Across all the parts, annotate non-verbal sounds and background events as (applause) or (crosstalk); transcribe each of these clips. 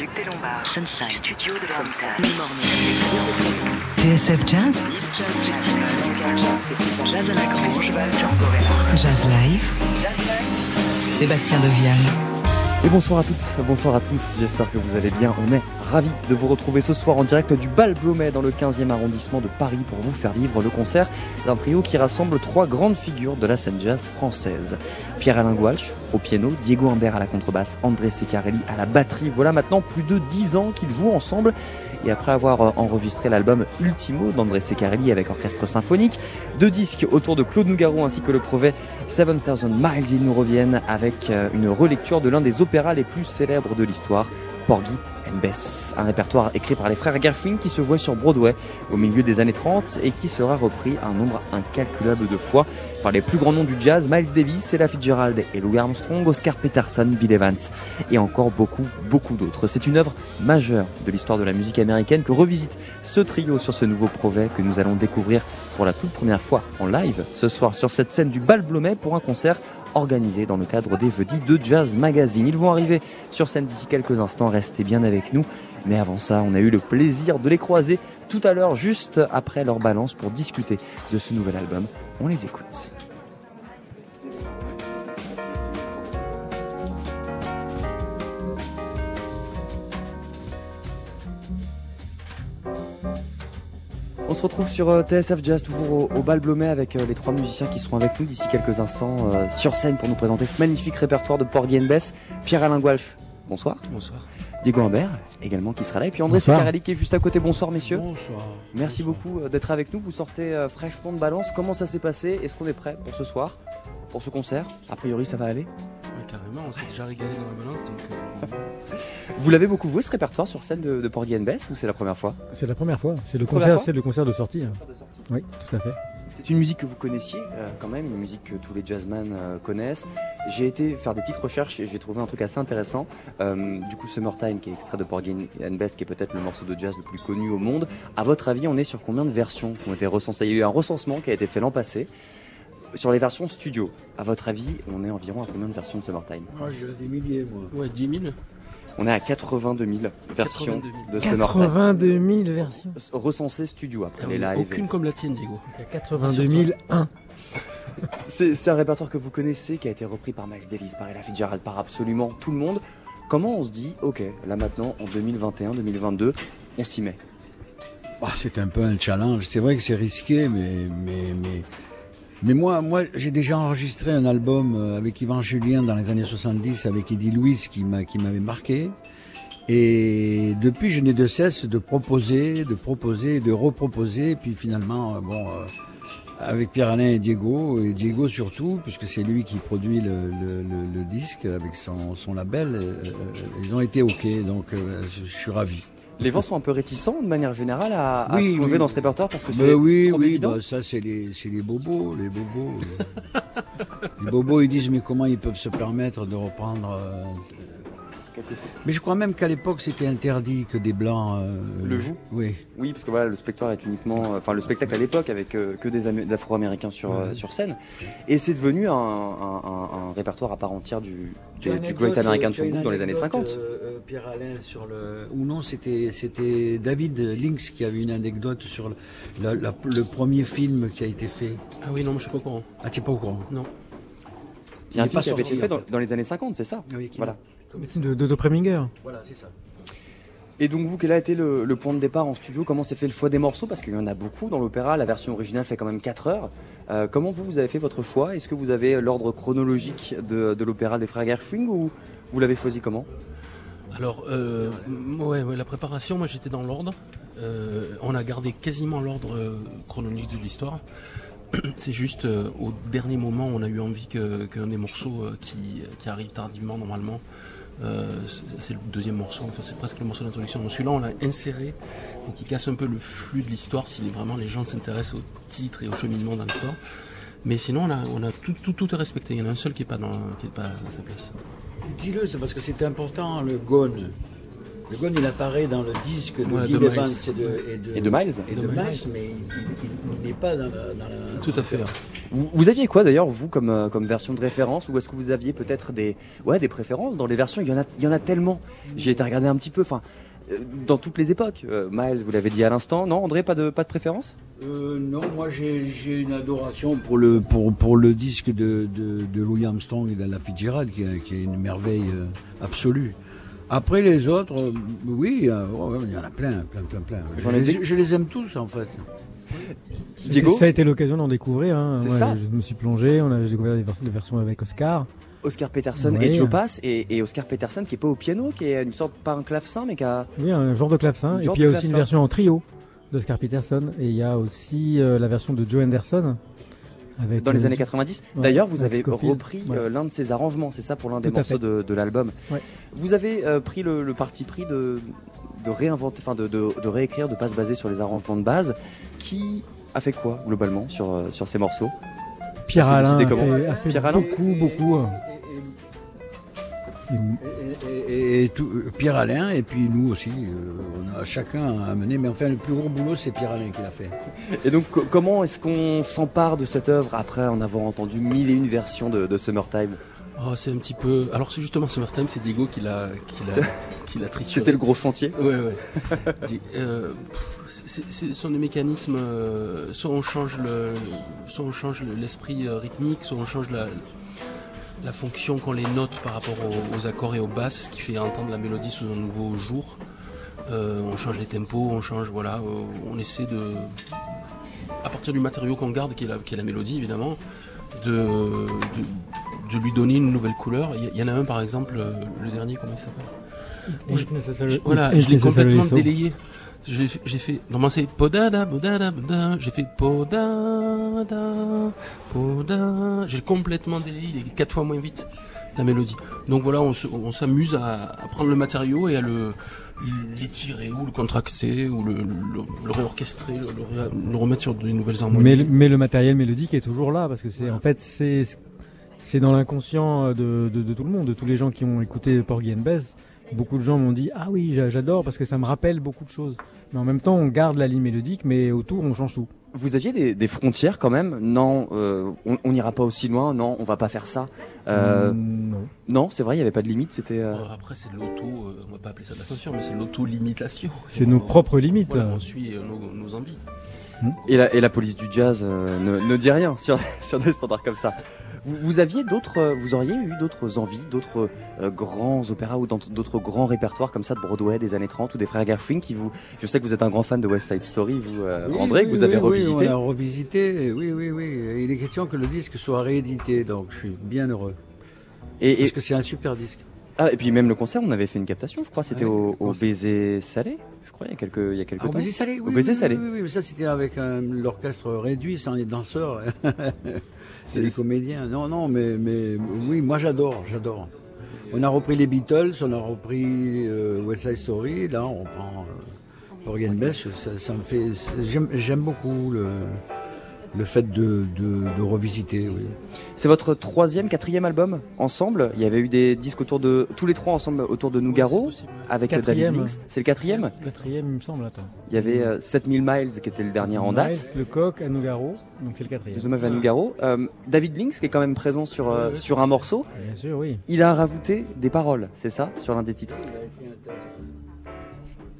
Duc des Lombards. Sunside. Studio de Sunside. TSF Jazz. Jazz à la Grange. Jazz Live. Sébastien Devial. Et bonsoir à toutes, bonsoir à tous, j'espère que vous allez bien. On est ravis de vous retrouver ce soir en direct du Bal Blomet dans le 15e arrondissement de Paris pour vous faire vivre le concert d'un trio qui rassemble trois grandes figures de la scène jazz française. Pierre-Alain Goualch au piano, Diego Humbert à la contrebasse, André Secarelli à la batterie. Voilà maintenant plus de dix ans qu'ils jouent ensemble et après avoir euh, enregistré l'album Ultimo d'André Secarelli avec orchestre symphonique, deux disques autour de Claude Nougaro ainsi que le projet 7000 Miles, ils nous reviennent avec euh, une relecture de l'un des opéras les plus célèbres de l'histoire, Porgy and Bess, un répertoire écrit par les frères Gershwin qui se jouait sur Broadway au milieu des années 30 et qui sera repris un nombre incalculable de fois par les plus grands noms du jazz, Miles Davis, Ella Fitzgerald et Louis Armstrong, Oscar Peterson, Bill Evans et encore beaucoup, beaucoup d'autres. C'est une œuvre majeure de l'histoire de la musique américaine que revisite ce trio sur ce nouveau projet que nous allons découvrir pour la toute première fois en live ce soir sur cette scène du Bal Blomet pour un concert organisé dans le cadre des jeudis de Jazz Magazine. Ils vont arriver sur scène d'ici quelques instants, restez bien avec nous. Mais avant ça, on a eu le plaisir de les croiser tout à l'heure, juste après leur balance, pour discuter de ce nouvel album. On les écoute. On se retrouve sur euh, TSF Jazz, toujours au, au Bal Blomet, avec euh, les trois musiciens qui seront avec nous d'ici quelques instants euh, sur scène pour nous présenter ce magnifique répertoire de Porgy and Bess. Pierre-Alain Gualch, bonsoir. Bonsoir. Diego Humbert, également qui sera là. Et puis André. Secarelli qui est juste à côté. Bonsoir messieurs. Bonsoir. Merci Bonsoir. beaucoup d'être avec nous. Vous sortez euh, fraîchement de balance. Comment ça s'est passé? Est-ce qu'on est prêt pour ce soir? Pour ce concert A priori ça va aller. Ouais, carrément, on s'est déjà régalé dans la balance, donc euh, (laughs) Vous l'avez beaucoup joué ce répertoire sur scène de, de Porgy and Bess ou c'est la première fois? C'est la première fois. C'est le concert, c'est le concert de sortie. hein. Oui, tout à fait. C'est une musique que vous connaissiez euh, quand même, une musique que tous les jazzmen euh, connaissent. J'ai été faire des petites recherches et j'ai trouvé un truc assez intéressant. Euh, du coup, Summertime, qui est extrait de Porgy and Bess, qui est peut-être le morceau de jazz le plus connu au monde. À votre avis, on est sur combien de versions qui ont été recensées? Il y a eu un recensement qui a été fait l'an passé. Sur les versions studio, à votre avis, on est environ à combien de versions de Summertime Moi, j'ai des milliers, moi. ouais, 10 000. On est à 82 000 versions 82 000. de Summertime. 82 000 versions. Recensées studio après Ah les lives. Aucune comme la tienne, Diego. Il y a 82 001. C'est c'est un répertoire que vous connaissez, qui a été repris par Miles Davis, par Ella Fitzgerald, par absolument tout le monde. Comment on se dit, ok, là maintenant, en 2021-2022, on s'y met? Ah, c'est un peu un challenge. C'est vrai que c'est risqué, mais, mais, mais, mais moi, moi, j'ai déjà enregistré un album euh, avec Yvan Julien dans les années 70 avec Eddie Louise qui m'a, qui m'avait marqué. Et depuis, je n'ai de cesse de proposer, de proposer, de reproposer. Et puis finalement, euh, bon, euh, avec Pierre-Alain et Diego, et Diego surtout, puisque c'est lui qui produit le, le, le- le disque avec son, son label, ils ont été OK. Donc, je suis ravi. Les gens sont un peu réticents, de manière générale, à, à Oui, se plonger oui. dans ce répertoire parce que Mais c'est oui, trop oui, évident. bah, ça c'est les, c'est les bobos, les bobos. euh. (laughs) les bobos ils disent mais comment ils peuvent se permettre de reprendre. euh, Quelque chose. Mais je crois même qu'à l'époque c'était interdit que des blancs. euh, Le jouent Oui. Oui, parce que voilà, le spectacle est uniquement, enfin le spectacle à l'époque avec euh, que des Amé- d'Afro-Américains sur euh, sur scène, et c'est devenu un, un- un- un répertoire à part entière du, du, du Great American Songbook dans les années 50. euh, Pierre Alain sur le. Ou non, c'était c'était David Lynx qui avait une anecdote sur le, la- la- le premier film qui a été fait. Ah oui, non, moi je suis pas au courant. Ah, tu n'es pas au courant Non. Il y a un film qui avait été fait en dans, fait. dans les années 50, c'est ça? Oui, qui- Voilà. Film de, de, de Preminger. Voilà, c'est ça. Et donc vous, quel a été le, le point de départ en studio? Comment s'est fait le choix des morceaux? Parce qu'il y en a beaucoup dans l'opéra, la version originale fait quand même 4 heures. Euh, comment vous, vous avez fait votre choix? Est-ce que vous avez l'ordre chronologique de, de l'opéra des frères Gershwin ou vous l'avez choisi comment? Alors, euh, ouais, ouais, la préparation, moi j'étais dans l'ordre. Euh, on a gardé quasiment l'ordre chronologique de l'histoire. (clears throat) C'est juste euh, au dernier moment, on a eu envie que- qu'un des morceaux euh, qui, qui arrive tardivement normalement, c'est c'est le deuxième morceau, enfin c'est presque le morceau d'introduction. Donc celui-là, on l'a inséré, donc il casse un peu le flux de l'histoire si vraiment les gens s'intéressent au titre et au cheminement dans l'histoire. Mais sinon, on a, tout, tout, tout respecté. Il y en a un seul qui n'est pas, dans- pas à sa place. Dis-le, c'est parce que c'est important, le gone. Le gong, il apparaît dans le disque de Voilà, Guy de Evans Miles. et de, et de, Et de Miles. et de De Miles, Miles. mais il- n'est pas dans la, dans la- Tout à fait. Vous, vous aviez quoi d'ailleurs, vous, comme, euh, comme version de référence Ou est-ce que vous aviez peut-être des, ouais, des préférences dans les versions? Il y, en a, il y en a tellement. J'ai été regarder un petit peu, enfin, euh, dans toutes les époques. Euh, Miles, vous l'avez dit à l'instant. Non, André, pas de, pas de préférence? Euh, non, moi j'ai une adoration pour le, pour, pour le disque de, de, de Louis Armstrong et d'Ella Fitzgerald, qui, est- qui est une merveille euh, absolue. Après les autres, euh, oui, euh, ouais, il y en a plein, plein, plein, plein. Je J'en ai les, des- je les aime tous en fait. Diego Ça a été l'occasion d'en découvrir. hein. C'est Ouais, ça. Je me suis plongé, on a j'ai découvert des versions, des versions avec Oscar. Oscar Peterson Ouais. et Joe Pass. Et, et Oscar Peterson qui est pas au piano, qui est une sorte, pas un clavecin, mais qui a. Oui, un genre de clavecin. Et genre puis il y de a aussi une clavecin. version en trio d'Oscar Peterson. Et il y a aussi euh, la version de Joe Anderson. Avec, Dans les années 90. ouais, D'ailleurs, vous avez Scofield. repris Ouais. euh, l'un de ses arrangements, c'est ça pour l'un des Tout morceaux de, de l'album. Ouais. Vous avez euh, pris le, le parti pris de, de réinventer, enfin de, de, réécrire, de pas se baser sur les arrangements de base. Qui a fait quoi globalement sur, euh, sur ces morceaux? Pierre Alain a fait, a fait Pierre Alain? beaucoup, beaucoup. euh, Et, et- et- et tout- euh, Pierre Alain, et puis nous aussi, euh, on a chacun amené, mais enfin le plus gros boulot c'est Pierre Alain qui l'a fait. (laughs) Et donc, co- comment est-ce qu'on s'empare de cette œuvre après en avoir entendu mille et une versions de, de Summertime? Oh, c'est un petit peu. Alors, c'est justement Summertime, c'est Diego qui l'a qui l'a C'est- qui l'a trituré. C'était le gros chantier. Ouais, ouais. (laughs) Euh, c'est- c'est- ce sont des mécanismes. euh, soit on change le, soit on change le- l'esprit euh, rythmique, soit on change la, la fonction qu'on les note par rapport aux, aux accords et aux basses, ce qui fait entendre la mélodie sous un nouveau jour. Euh, on change les tempos, on change, voilà, euh, on essaie de, à partir du matériau qu'on garde, qui est la, qui est la mélodie évidemment, de, de, de lui donner une nouvelle couleur. Il y, en a un par exemple, euh, le dernier, comment il s'appelle? Voilà, je l'ai complètement délayé. J'ai fait-. Normalement, c'est podada, podada, podada. J'ai fait podada, podada. J'ai complètement délayé. Il est quatre fois moins vite, la mélodie. Donc voilà, on se- on s'amuse à, à prendre le matériau et à le l'étirer ou le contracter ou le, le, le réorchestrer, le, le remettre sur de nouvelles harmonies. Mais, le- mais le matériel mélodique est toujours là parce que c'est Voilà. en fait c'est c'est dans l'inconscient de, de, de tout le monde, de tous les gens qui ont écouté Porgy and Bess. Beaucoup de gens m'ont dit ah oui j'a- j'adore parce que ça me rappelle beaucoup de choses. Mais en même temps on garde la ligne mélodique mais autour on change tout. Vous aviez des, des frontières quand même? Non, euh, on n'ira pas aussi loin. Non, on va pas faire ça. Euh, Mm, non. Non, c'est vrai, il n'y avait pas de limite. C'était. euh, Euh, après, c'est de l'auto, euh, on va pas appeler ça de la censure, mais c'est de l'auto-limitation. C'est nos propres limites. Voilà, on suit nos, nos envies. Et la, et la police du jazz euh, ne, ne dit rien sur, (laughs) sur des standards comme ça. Vous, vous aviez d'autres, euh, vous auriez eu d'autres envies, d'autres euh, grands opéras ou d'autres grands répertoires comme ça de Broadway des années 30 ou des frères Gershwin qui vous, je sais que vous êtes un grand fan de West Side Story, vous euh, Oui, André, oui, que vous avez oui, oui, revisité. on l'a revisité, oui, oui, oui. Il est question que le disque soit réédité, donc je suis bien heureux. Et, Parce et, que c'est un super disque. ah, et puis même le concert, on avait fait une captation, je crois, c'était au, baiser salé, crois, il y a quelques, il y a quelques Ah, temps. baiser salé, oui. Baiser oui, salé. Oui, oui, mais ça c'était avec un- l'orchestre réduit, sans les danseurs, (laughs) c'est les comédiens. Non, non, mais, mais oui, moi j'adore, j'adore. On a repris les Beatles, on a repris euh, West Side Story, là on prend euh, Porgy and Bess, ça, ça me fait, j'aime beaucoup le, le fait de, de, de revisiter. Oui. C'est votre troisième, quatrième album ensemble. Il y avait eu des disques autour de tous les trois ensemble autour de Nougaro avec Quatrième. David Links. C'est le quatrième? Quatrième il me semble attends. Il y avait euh, 7000 miles qui était le dernier en date. Miles, le coq à Nougaro donc c'est le quatrième. Des hommages à Nougaro. Euh, David Links qui est quand même présent sur euh, sur un morceau. Bien sûr oui. Il a rajouté des paroles, c'est ça, sur l'un des titres?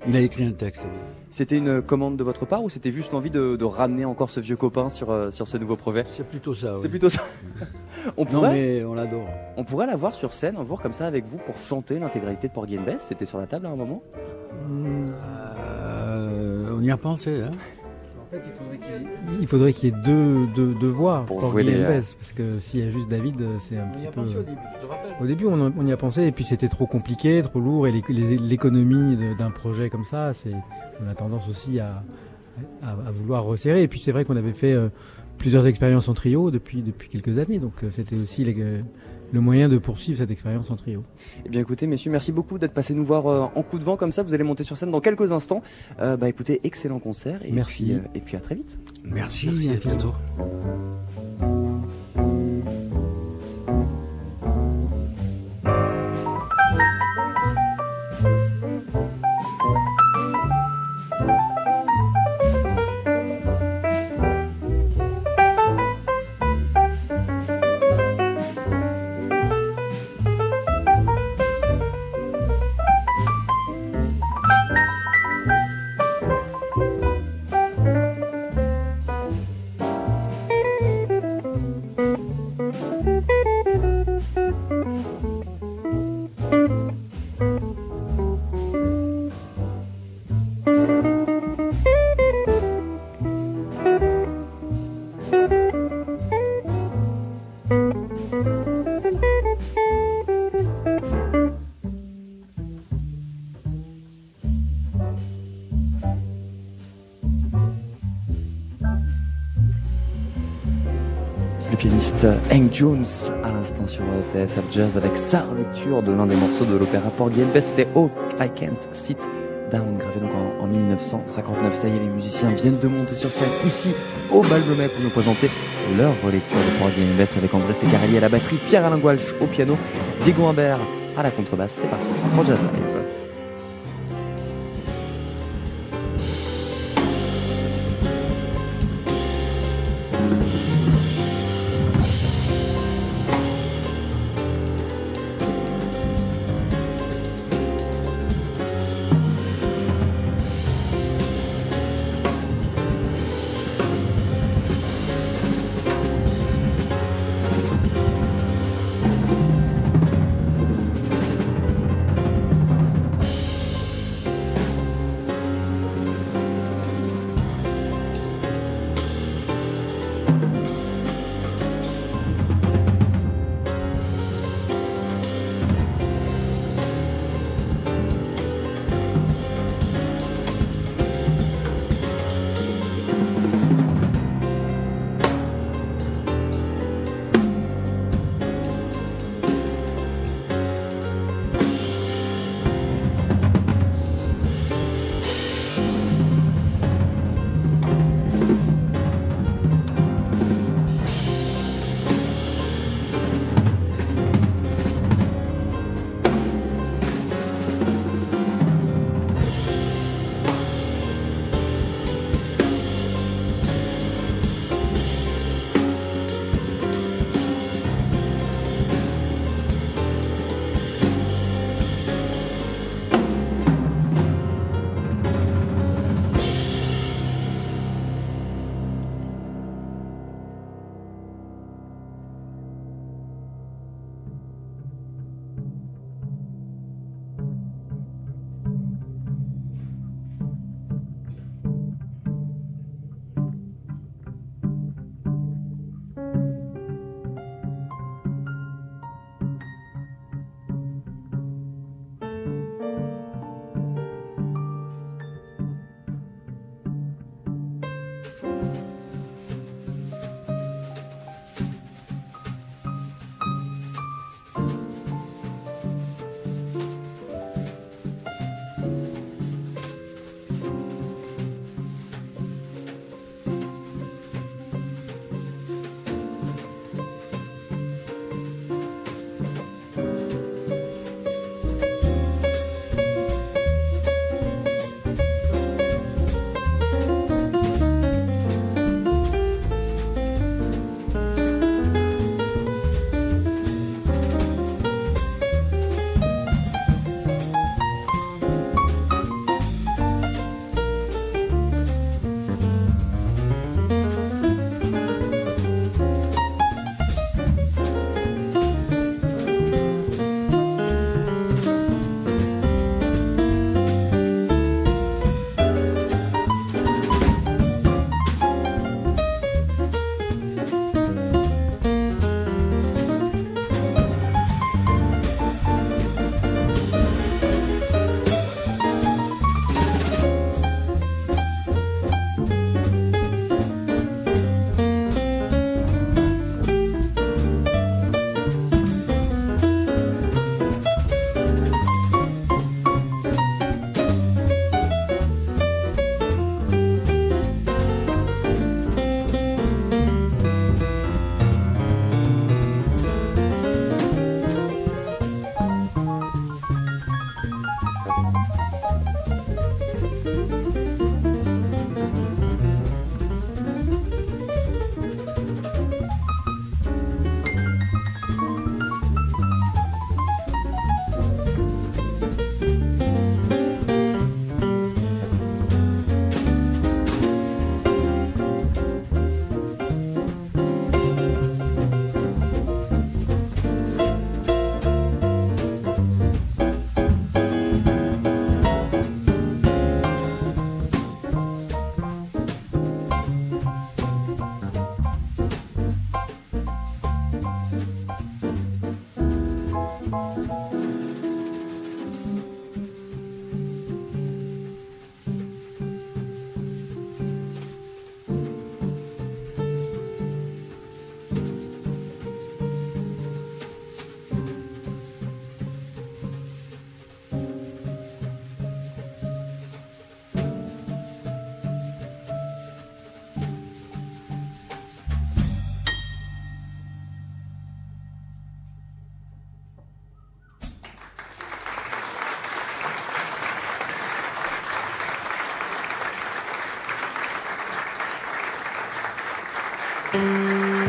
Il a écrit un texte. oui. C'était une commande de votre part ou c'était juste l'envie de, de ramener encore ce vieux copain sur euh, sur ce nouveau projet? C'est plutôt ça. C'est oui. plutôt ça. (laughs) on Non, pourrait mais on l'adore. on pourrait la voir sur scène un jour comme ça avec vous pour chanter l'intégralité de Porgy and Bess? C'était sur la table à un moment? Euh, on y a pensé. Hein. Fait, il faudrait qu'il y ait- y deux, deux, deux voix Pour pour jouer les, Bess, parce que s'il y a juste David, euh, c'est un On y petit a peu. pensé au début, tu te rappelles Au début, on, y a pensé, et puis c'était trop compliqué, trop lourd, et l'économie d'un projet comme ça, c'est, on a tendance aussi à, à, à vouloir resserrer. Et puis c'est vrai qu'on avait fait euh, plusieurs expériences en trio depuis, depuis quelques années, donc euh, c'était aussi les- le moyen de poursuivre cette expérience en trio. Eh bien écoutez messieurs, merci beaucoup d'être passés nous voir euh, en coup de vent comme ça. Vous allez monter sur scène dans quelques instants. Euh, bah écoutez, excellent concert et Merci. puis, euh, et puis à très vite. Merci. Merci, à bientôt. Hank Jones à l'instant sur TSF Jazz avec sa lecture de l'un des morceaux de l'opéra Porgy and Bess, c'était Oh I Can't Sit Down, gravé donc en, 1959. Ça y est, les musiciens viennent de monter sur scène ici au Bal pour nous présenter leur relecture de Porgy and Bess avec André Secarelli à la batterie, Pierre-Alain Gualch au piano, Diego Humbert à la contrebasse. C'est parti pour Jazz.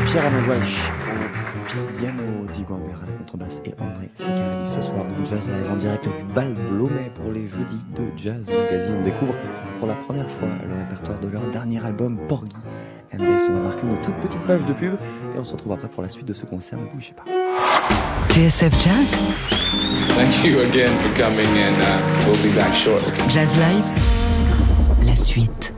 Pierre Alain Walsh au piano, Diego Ambert à la contrebasse et André Sicarelli ce soir dans Jazz Live en direct du bal Blomet pour les jeudis de Jazz Magazine. On découvre pour la première fois le répertoire de leur dernier album Porgy. NDS, on va marquer une toute petite page de pub et on se retrouve après pour la suite de ce concert. Ne bougez pas. TSF Jazz, Thank you again for coming, and uh, we'll be back shortly. Jazz Live, la suite.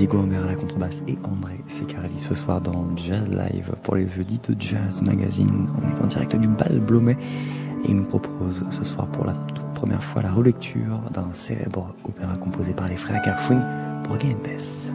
Diego Homer à la contrebasse et André Secarelli ce soir dans Jazz Live pour les jeudis de Jazz Magazine. On est en direct du bal Blomet et il nous propose ce soir pour la toute première fois la relecture d'un célèbre opéra composé par les frères Gershwin pour Gay Bess.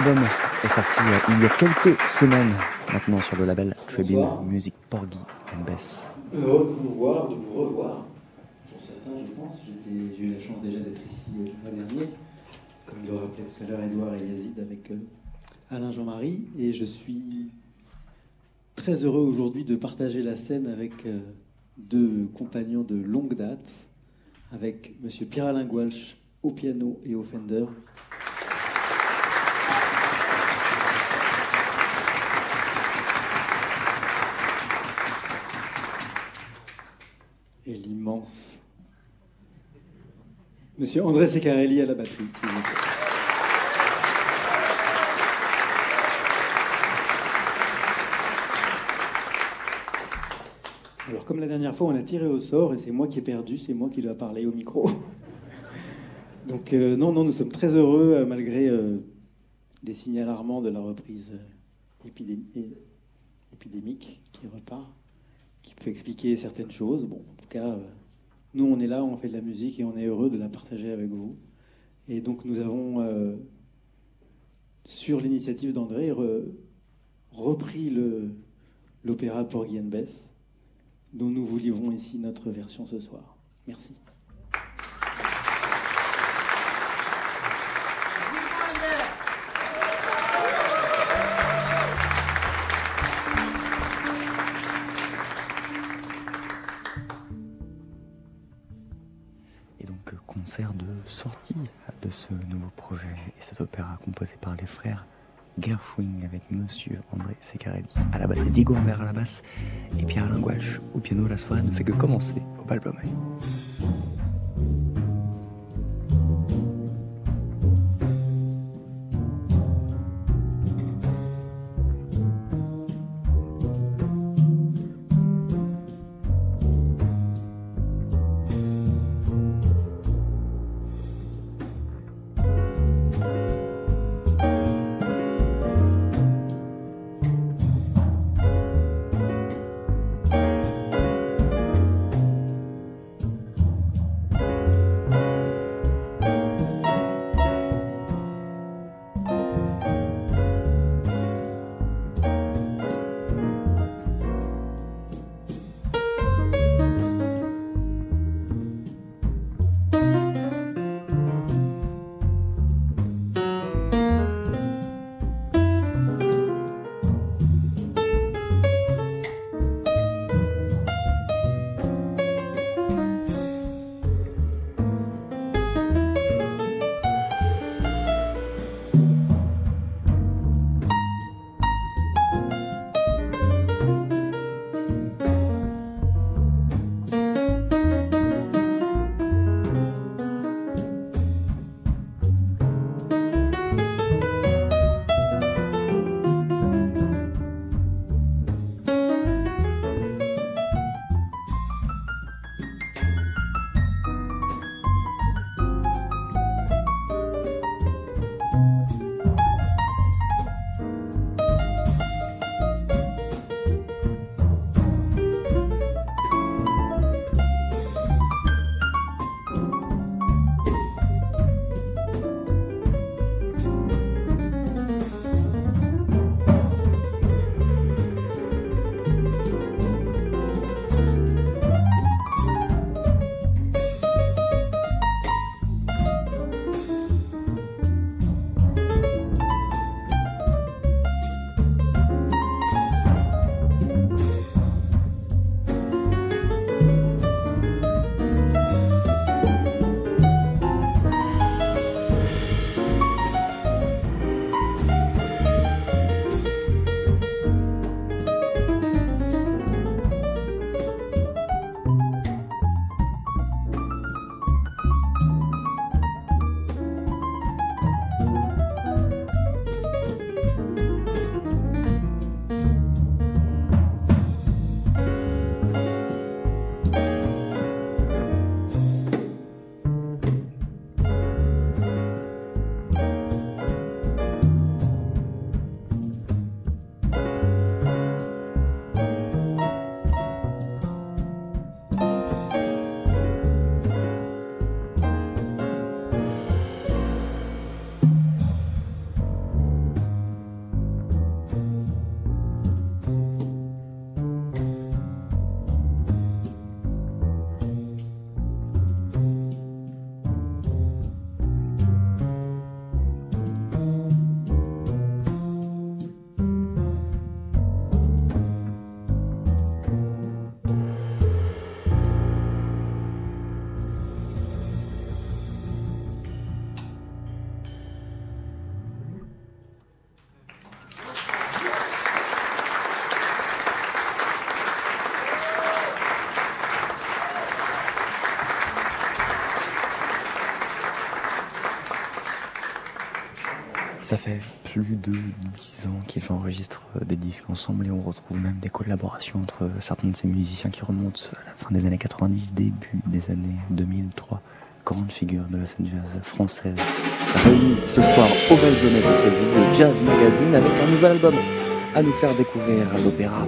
L'album est sorti euh, il y a quelques semaines maintenant sur le label Trebin Music Porgy and Bess. Heureux de vous voir, de vous revoir. Pour certains, je pense. J'ai eu la chance déjà d'être ici euh, le mois dernier, comme le rappelait tout à l'heure Edouard et Yazid avec euh, Alain Jean-Marie. Et je suis très heureux aujourd'hui de partager la scène avec deux compagnons de longue date, avec Monsieur Pierre-Alain Goualch au piano et au Fender. Monsieur André Secarelli à la batterie. Alors, comme la dernière fois, on a tiré au sort et c'est moi qui ai perdu, c'est moi qui dois parler au micro. Donc, euh, non, non, nous sommes très heureux, euh, malgré euh, des signes alarmants de la reprise euh, épidémique qui repart, qui peut expliquer certaines choses. Bon, en tout cas, nous, on est là, on fait de la musique et on est heureux de la partager avec vous. Et donc, nous avons, euh, sur l'initiative d'André, re- repris l'opéra Porgy and Bess dont nous vous livrons ici notre version ce soir. Merci. Et donc euh, concert de sortie de ce nouveau projet. Et cet opéra composé par les frères Gershwing avec Monsieur André Secarelli. À la basse, Diego Humbert à la basse et Pierre Alain Goualch au piano. La soirée ne fait que commencer au bal Ça fait plus de dix ans qu'ils enregistrent euh, des disques ensemble et on retrouve même des collaborations entre certains de ces musiciens qui remontent à la fin des années 90, début des années 2003. Grande figure de la scène jazz française. Réunis ce soir au Belgomet de service de Jazz Magazine avec un nouvel album à nous faire découvrir l'opéra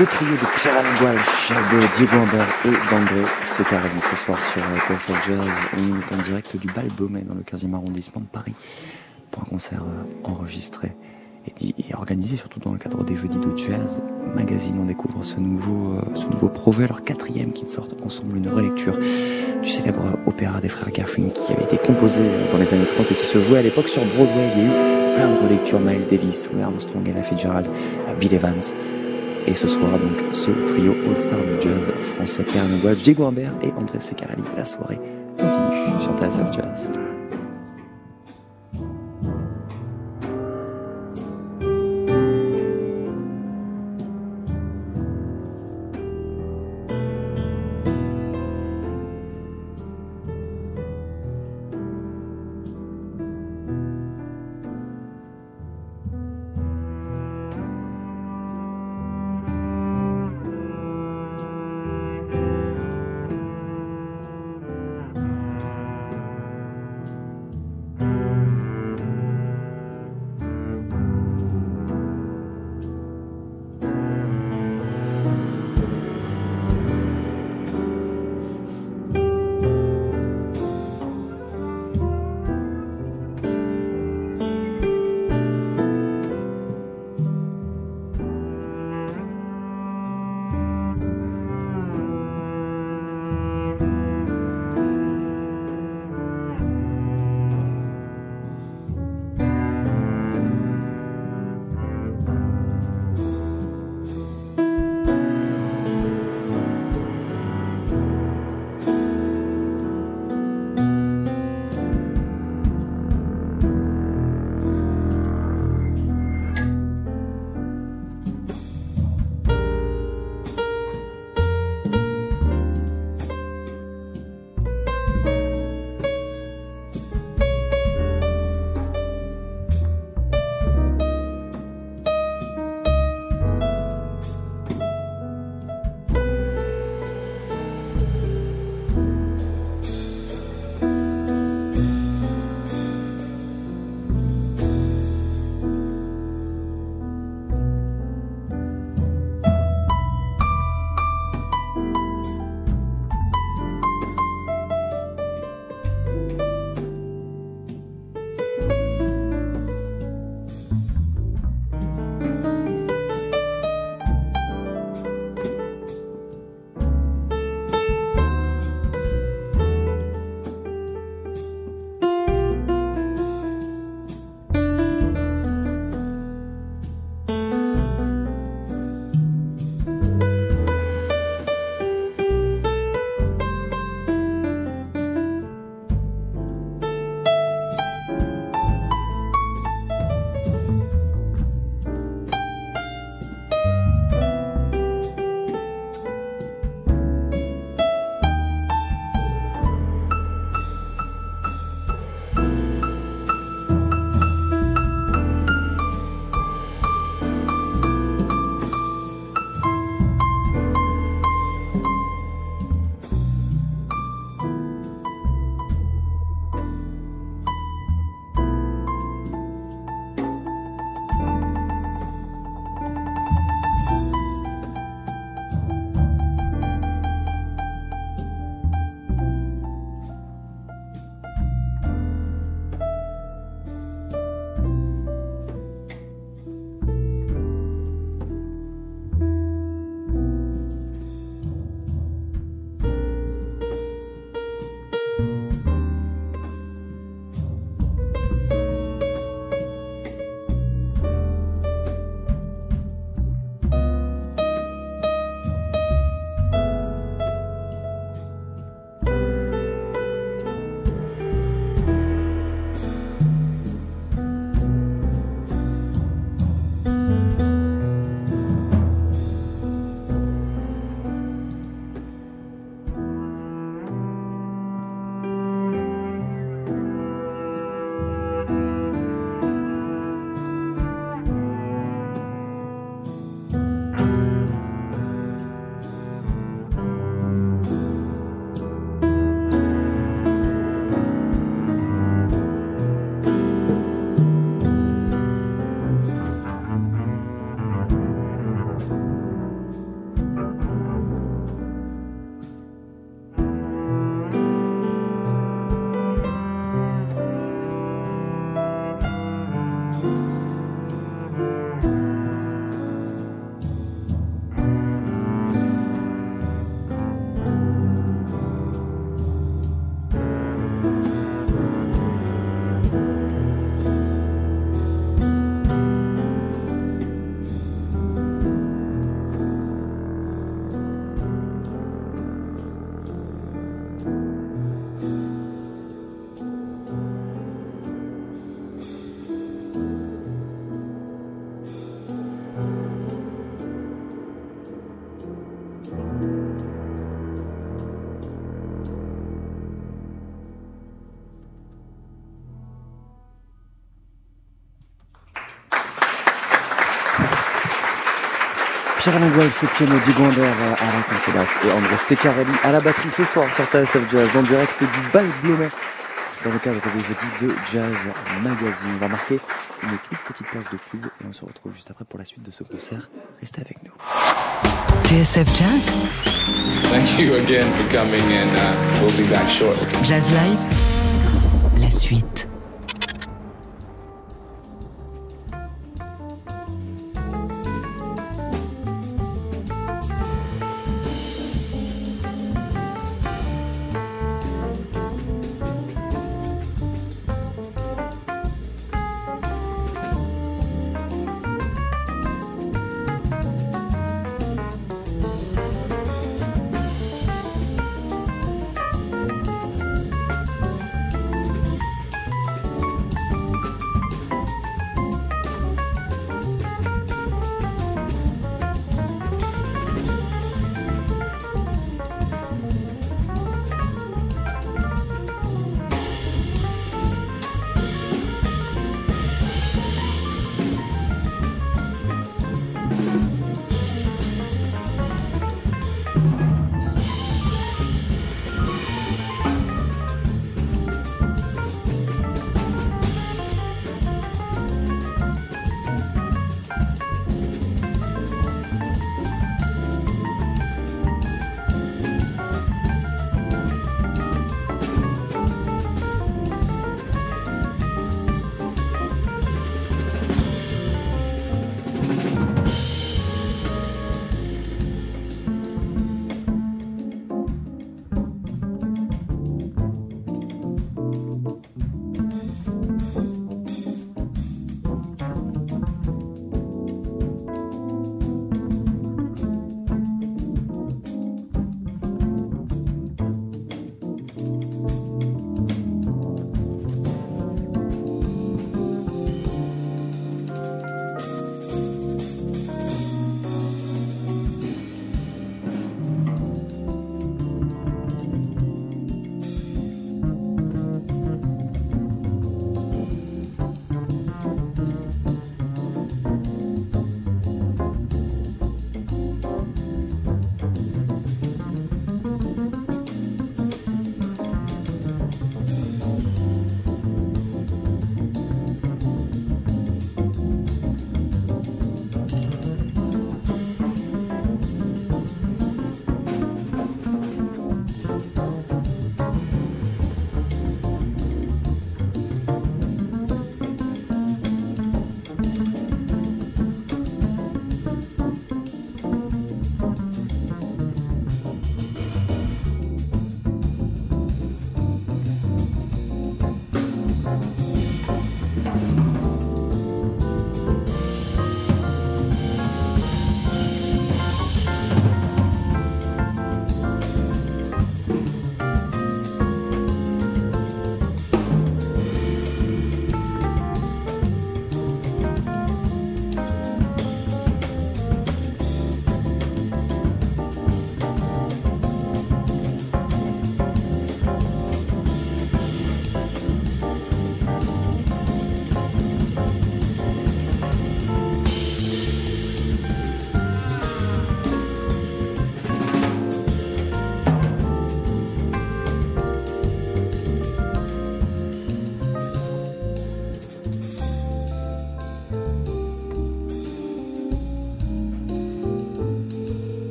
Le trio de Pierre Gualch, de Diego et d'André Secarelli ce soir sur TSL Jazz. On est en direct du Bal dans le 15e arrondissement de Paris pour un concert euh, enregistré et organisé surtout dans le cadre des Jeudis de Jazz Magazine. On découvre ce nouveau, euh, ce nouveau projet, leur quatrième, qui sortent ensemble une relecture du célèbre opéra des frères Gershwin qui avait été composé dans les années 30 et qui se jouait à l'époque sur Broadway. Il y a eu plein de relectures, Miles Davis, Louis Armstrong, Ella Fitzgerald, Bill Evans. Et ce soir, donc, ce trio All-Star du jazz français, Pierre Nobois, Diego Humbert et André Secarelli. La soirée continue sur TSF Jazz. Guelch au piano, Diego Ander à la contrebasse et André Secarelli à la batterie ce soir sur TSF Jazz en direct du Bal Blomet dans le cadre des jeudis de Jazz Magazine. On va marquer une toute petite page de pub et on se retrouve juste après pour la suite de ce concert. Restez avec nous. TSF Jazz, Thank you again for coming, and uh, we'll be back shortly. Jazz Live, la suite.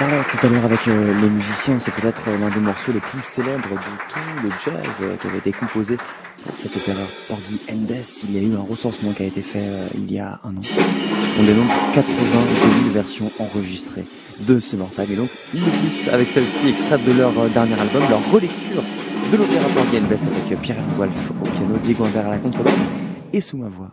Tout à l'heure avec euh, les musiciens, c'est peut-être l'un des morceaux les plus célèbres de tout le jazz euh, qui avait été composé pour cet opéra Porgy and Bess. Il y a eu un recensement qui a été fait euh, il y a un an. On dénombre 82 000 versions enregistrées de ce morceau. Et donc, une de plus avec celle-ci, extraite de leur dernier album, leur relecture de l'opéra Porgy and Bess avec Pierre Walsh au piano, Diego Imbert à la contrebasse et sous ma voix,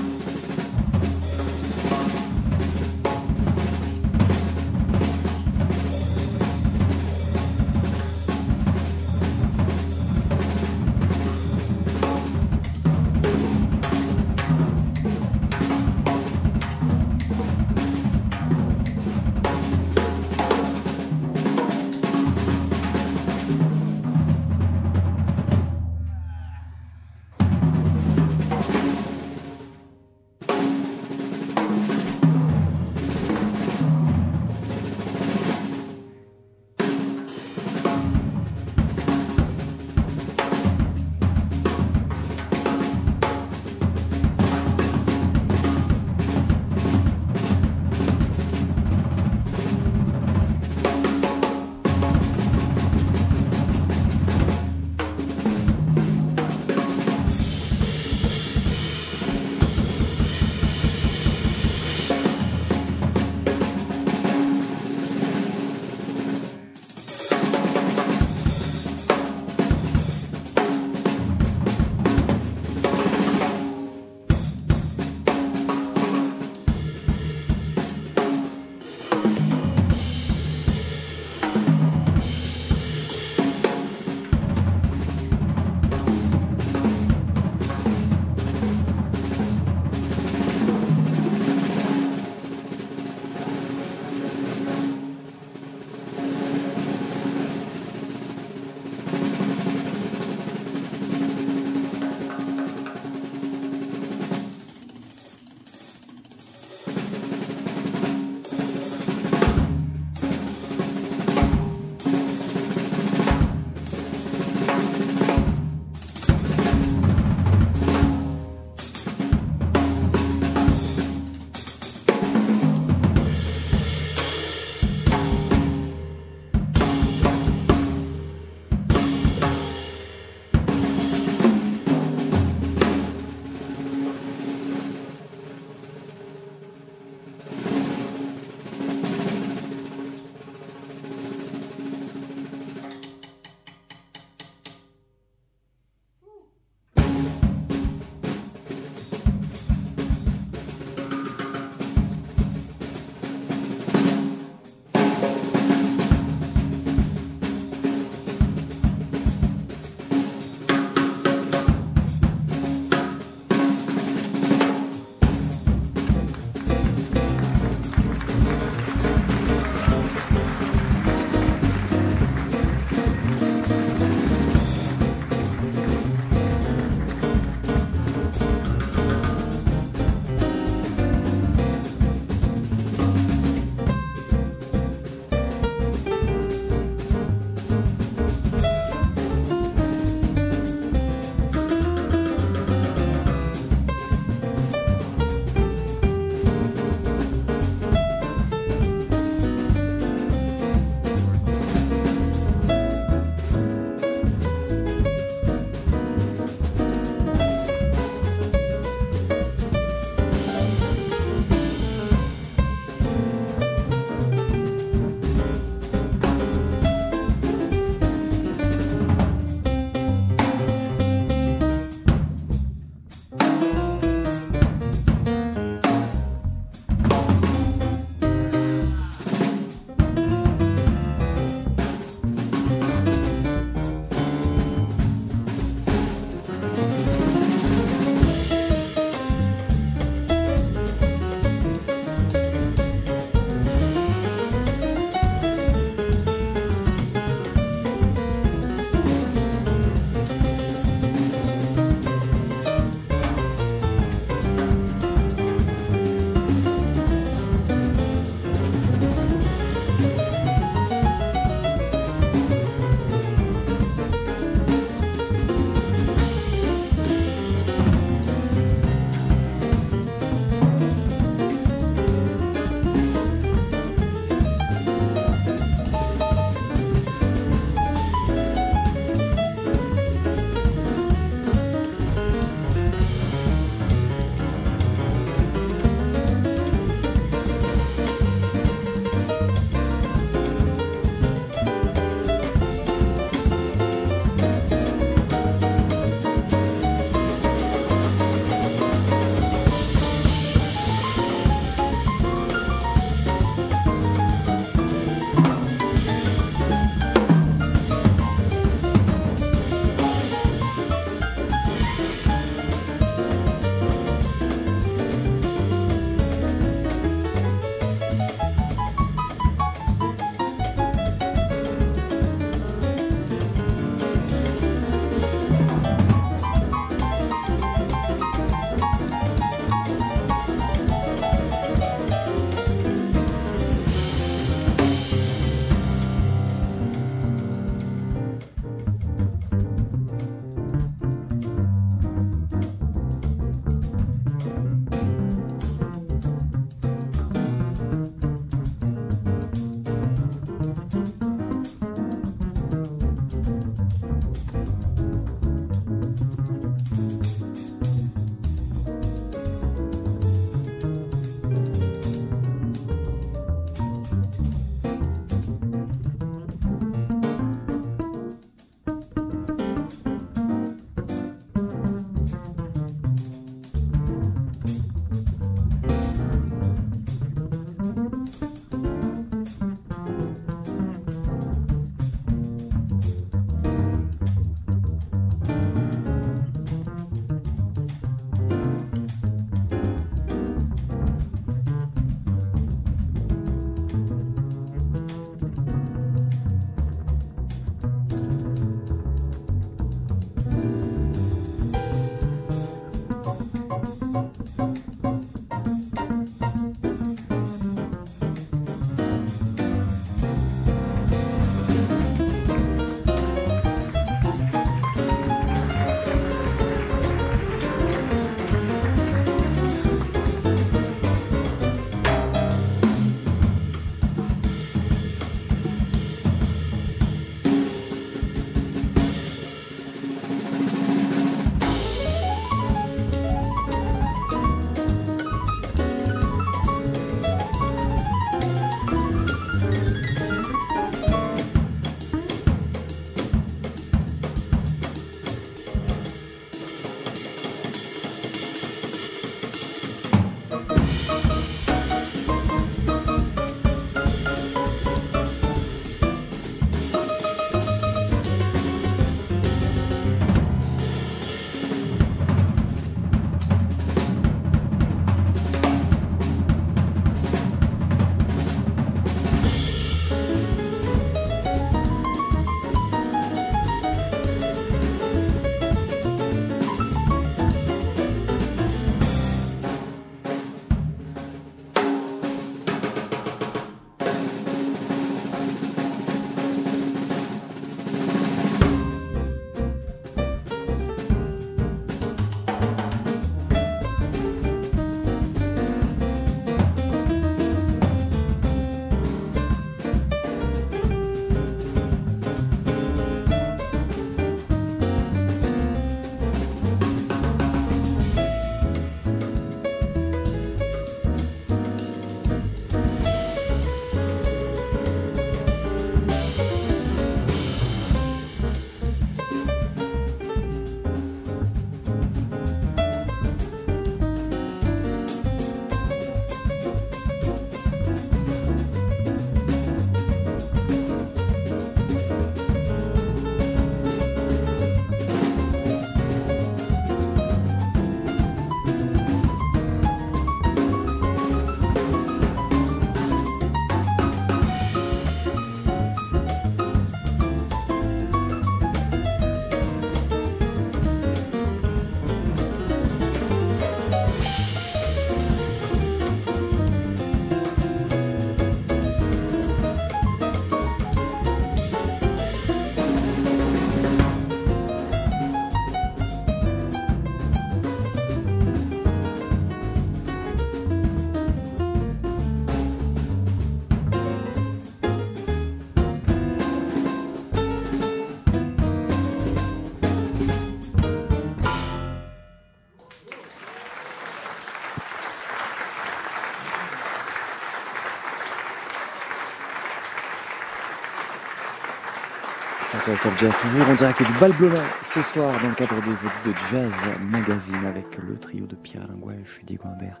sur Jazz, toujours en direct du Bal Blomet ce soir dans le cadre des jeudis de Jazz Magazine avec le trio de Pierre Linguelche, Diego Imbert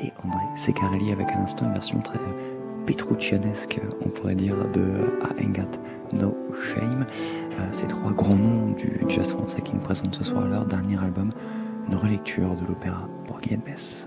et André Secarelli avec à l'instant une version très petruccianesque, on pourrait dire, de I Ain't No Shame. Euh, ces trois grands noms du jazz français qui nous présentent ce soir leur dernier album, une relecture de l'opéra and Bess.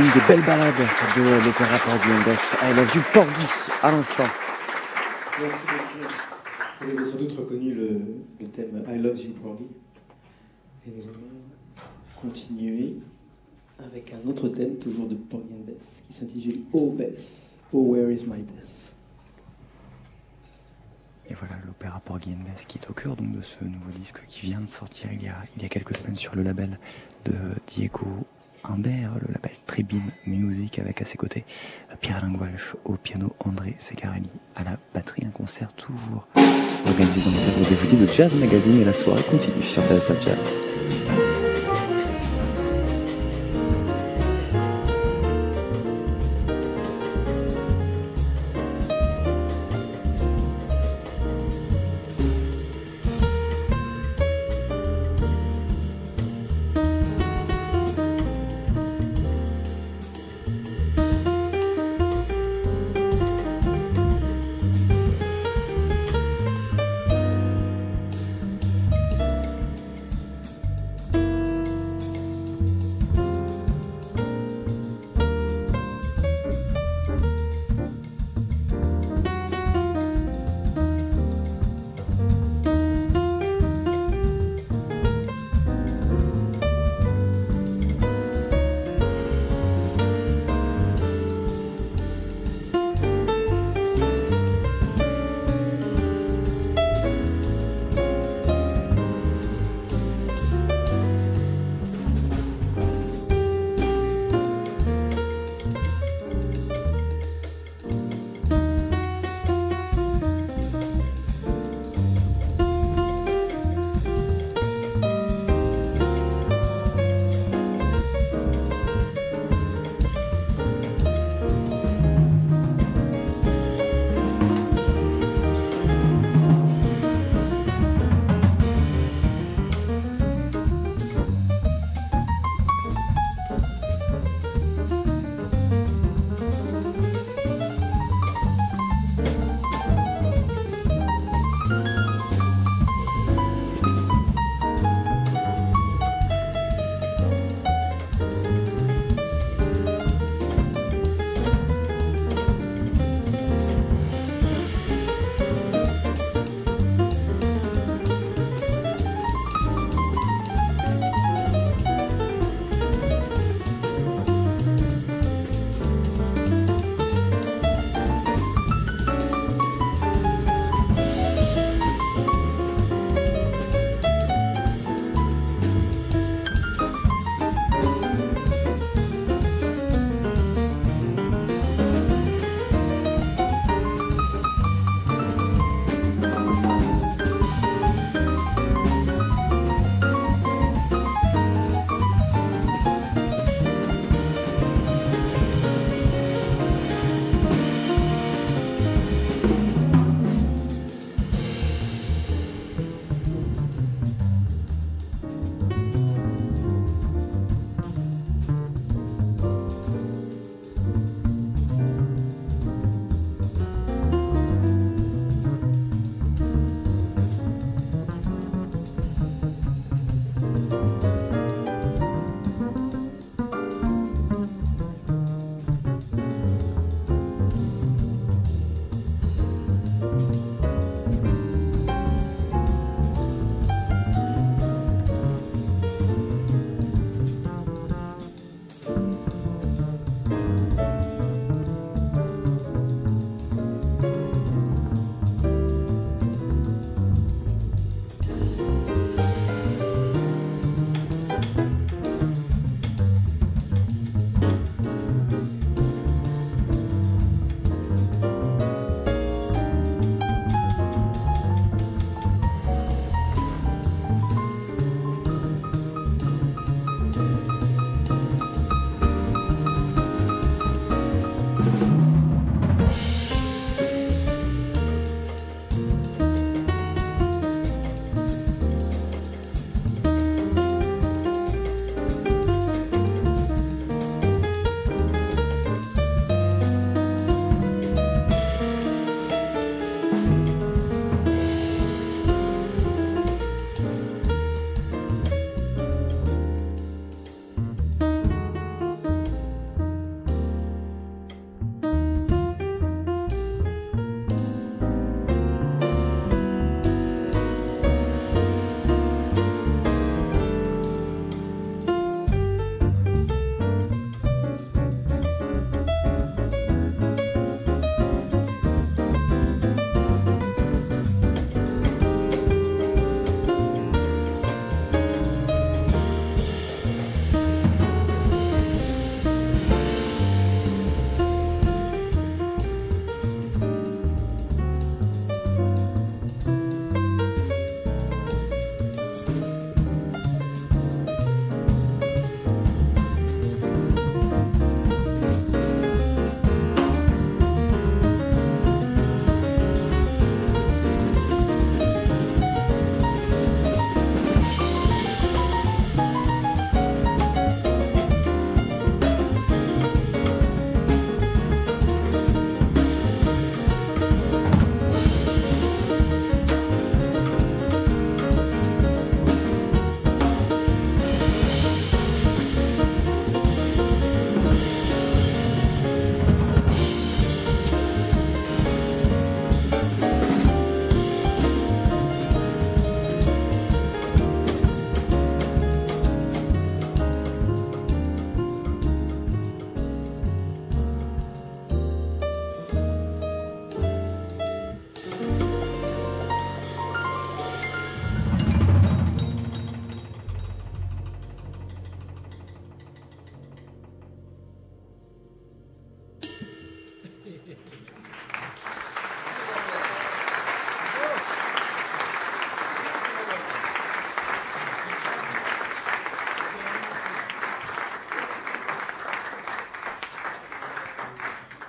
L'une des belles balades de l'opéra Porgy and Bess. I love you Porgy à l'instant. Vous avez sans doute reconnu le, le thème I Love You Porgy. Et nous allons continuer avec un autre thème, toujours de Porgy and Bess, qui s'intitule Oh Bess, Oh Where Is My Bess. Et voilà l'opéra Porgy and Bess qui est au cœur donc de ce nouveau disque qui vient de sortir il y a, il y a quelques semaines sur le label de Diego Humbert, le label Tribune Music avec à ses côtés Pierre-Alain Walsh au piano, André Secarelli à la batterie, un concert toujours organisé dans le cadre des de Jazz Magazine et la soirée continue sur TSF Jazz.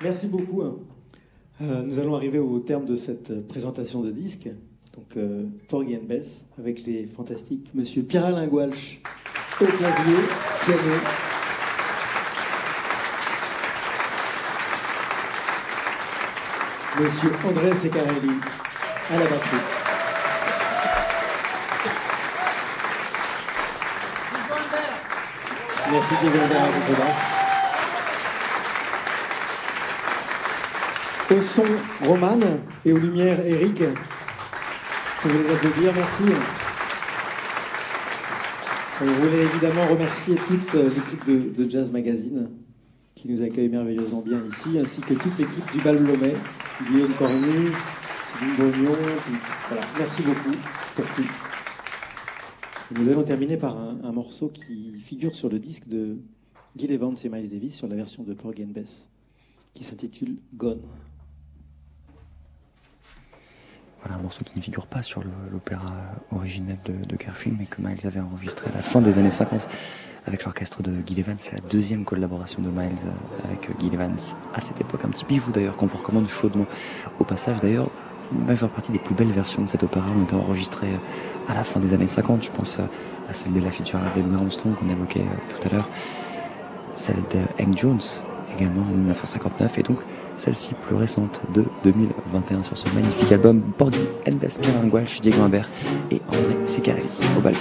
Merci beaucoup. hein. Euh, nous allons arriver au terme de cette euh, présentation de disque. Donc, euh, and Bess avec les fantastiques Monsieur Pierre-Alain Goualch au clavier. Monsieur André Secarelli à la batterie. Merci à votre basse. Au son, Romane, et aux lumières, Eric. Je les applaudir, merci. On voulait évidemment remercier toute l'équipe de, Jazz Magazine qui nous accueille merveilleusement bien ici, ainsi que toute l'équipe du Bal Blomet, Guillaume Cornu, Sylvie Bognon, voilà. merci beaucoup pour tout. Nous allons terminer par un, morceau qui figure sur le disque de Gil Evans et Miles Davis sur la version de Porgy and Bess, qui s'intitule Gone. Voilà un morceau qui ne figure pas sur l'opéra originel de, de mais que Miles avait enregistré à la fin des années 50 avec l'orchestre de Gil Evans. C'est la deuxième collaboration de Miles avec Gil Evans à cette époque. Un petit bijou d'ailleurs qu'on vous recommande chaudement. Au passage d'ailleurs, la majeure partie des plus belles versions de cet opéra ont été enregistrées à la fin des années 50. Je pense à celle de la Fitzgerald et Louis Armstrong qu'on évoquait euh, tout à l'heure, celle de Hank Jones également en 1959 et donc celle-ci plus récente de 2021 sur ce magnifique album Porgy and Bess, Pierre Gouache, Diego Imbert et André Secarelli au bal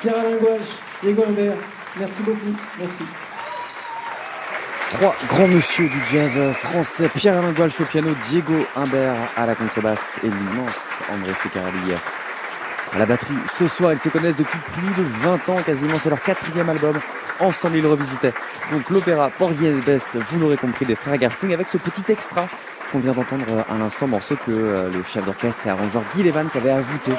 Pierre-Alain Gouache, Diego Humbert. Merci beaucoup. Merci. Trois grands monsieur du jazz français, Pierre-Alain Gouache au piano, Diego Humbert à la contrebasse et l'immense André Secarelli à la batterie. Ce soir, ils se connaissent depuis plus de 20 ans quasiment. C'est leur quatrième album. Ensemble, ils revisitaient. Donc l'opéra Bess, vous l'aurez compris, des frères Garfing avec ce petit extra qu'on vient d'entendre à l'instant, morceau que euh, le chef d'orchestre et arrangeur Guy Evans avait ajouté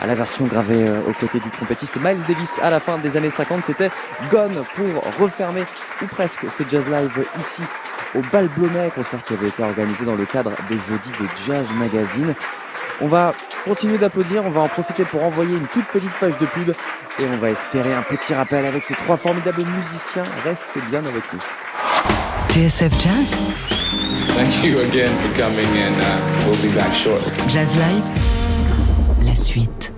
à la version gravée euh, aux côtés du trompettiste Miles Davis à la fin des années 50. C'était Gone pour refermer ou presque ce jazz live ici au Bal Blomet, concert qui avait été organisé dans le cadre des jeudis de Jazz Magazine. On va continuer d'applaudir, on va en profiter pour envoyer une toute petite page de pub et on va espérer un petit rappel avec ces trois formidables musiciens. Restez bien avec nous. TSF Jazz Thank you again for coming and uh, we'll be back shortly. Jazz Live, suite.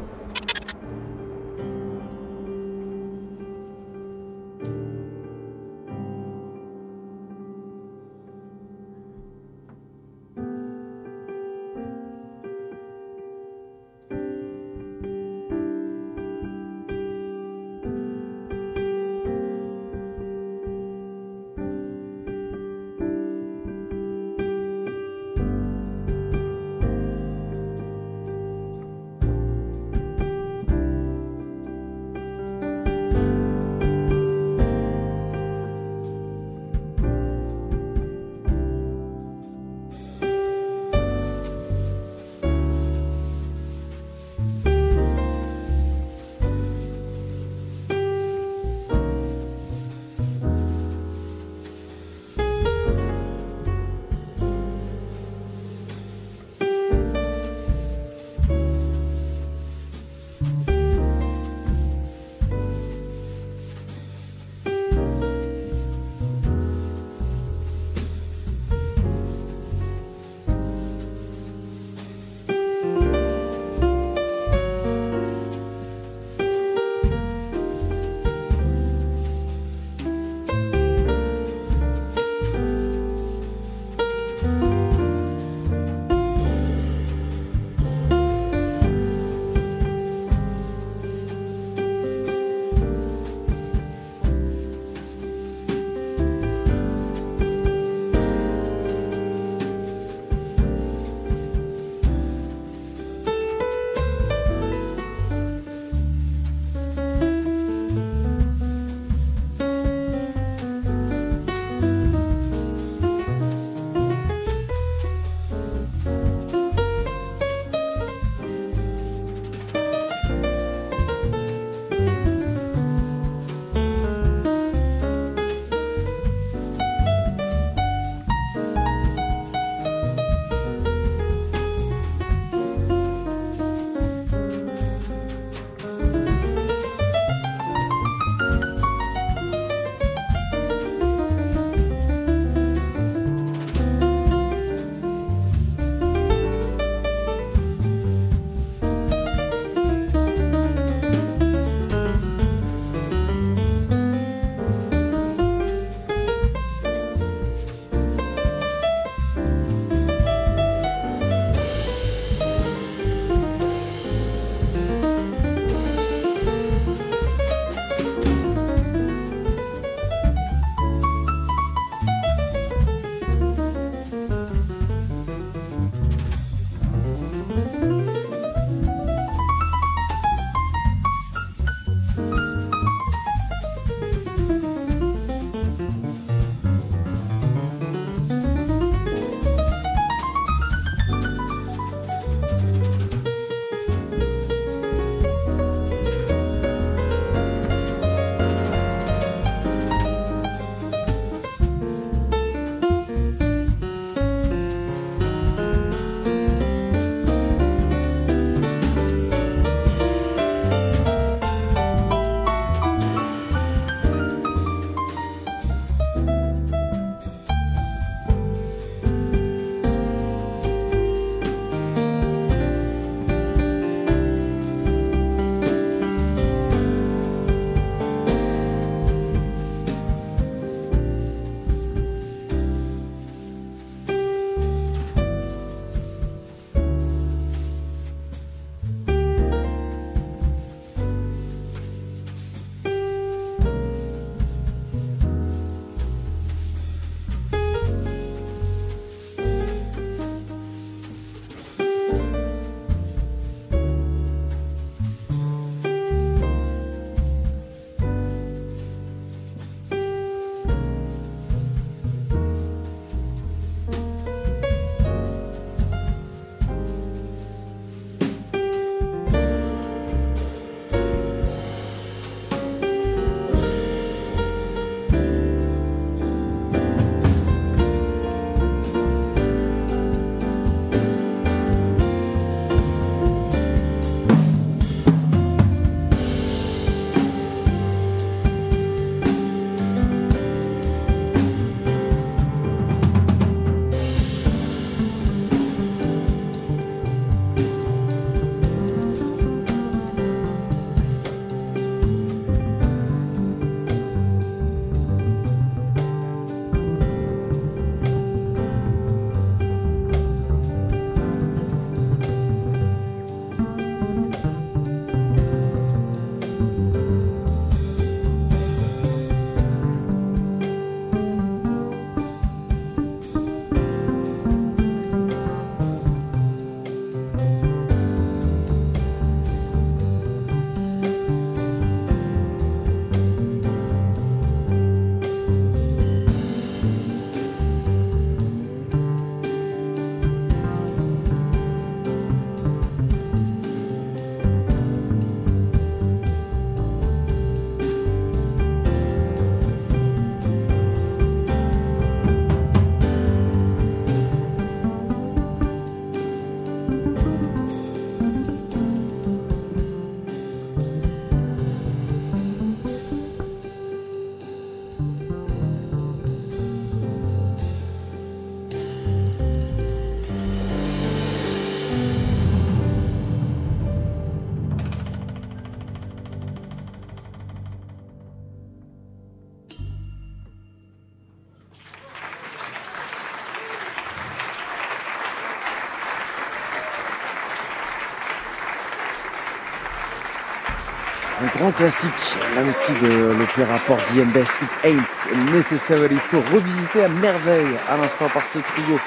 Grand classique, là aussi de l'opéra Porgy and Bess, It Ain't Necessarily So, revisité à merveille à l'instant par ce trio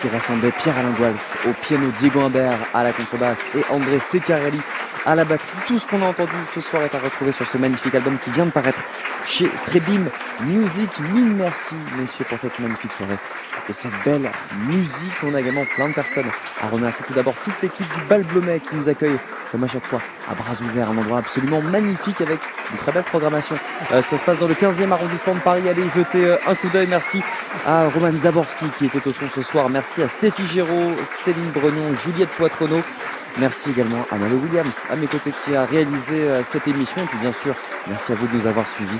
qui rassemblait Pierre-Alain Gualf au piano, Diego Imbert à la contrebasse et André Secarelli à la batterie. Tout ce qu'on a entendu ce soir est à retrouver sur ce magnifique album qui vient de paraître chez Trebim Music. Mille merci, messieurs, pour cette magnifique soirée et cette belle musique. On a également plein de personnes à remercier. Tout d'abord toute l'équipe du Bal Blomet qui nous accueille, comme à chaque fois, à bras ouverts. Un endroit absolument magnifique avec une très belle programmation. Euh, ça se passe dans le 15e arrondissement de Paris. Allez y jeter euh, un coup d'œil. Merci à Roman Zaborski qui était au son ce soir. Merci à Stéphie Géraud, Céline Brognon, Juliette Poitronneau. Merci également à Malo Williams à mes côtés qui a réalisé euh, cette émission. Et puis bien sûr, merci à vous de nous avoir suivis.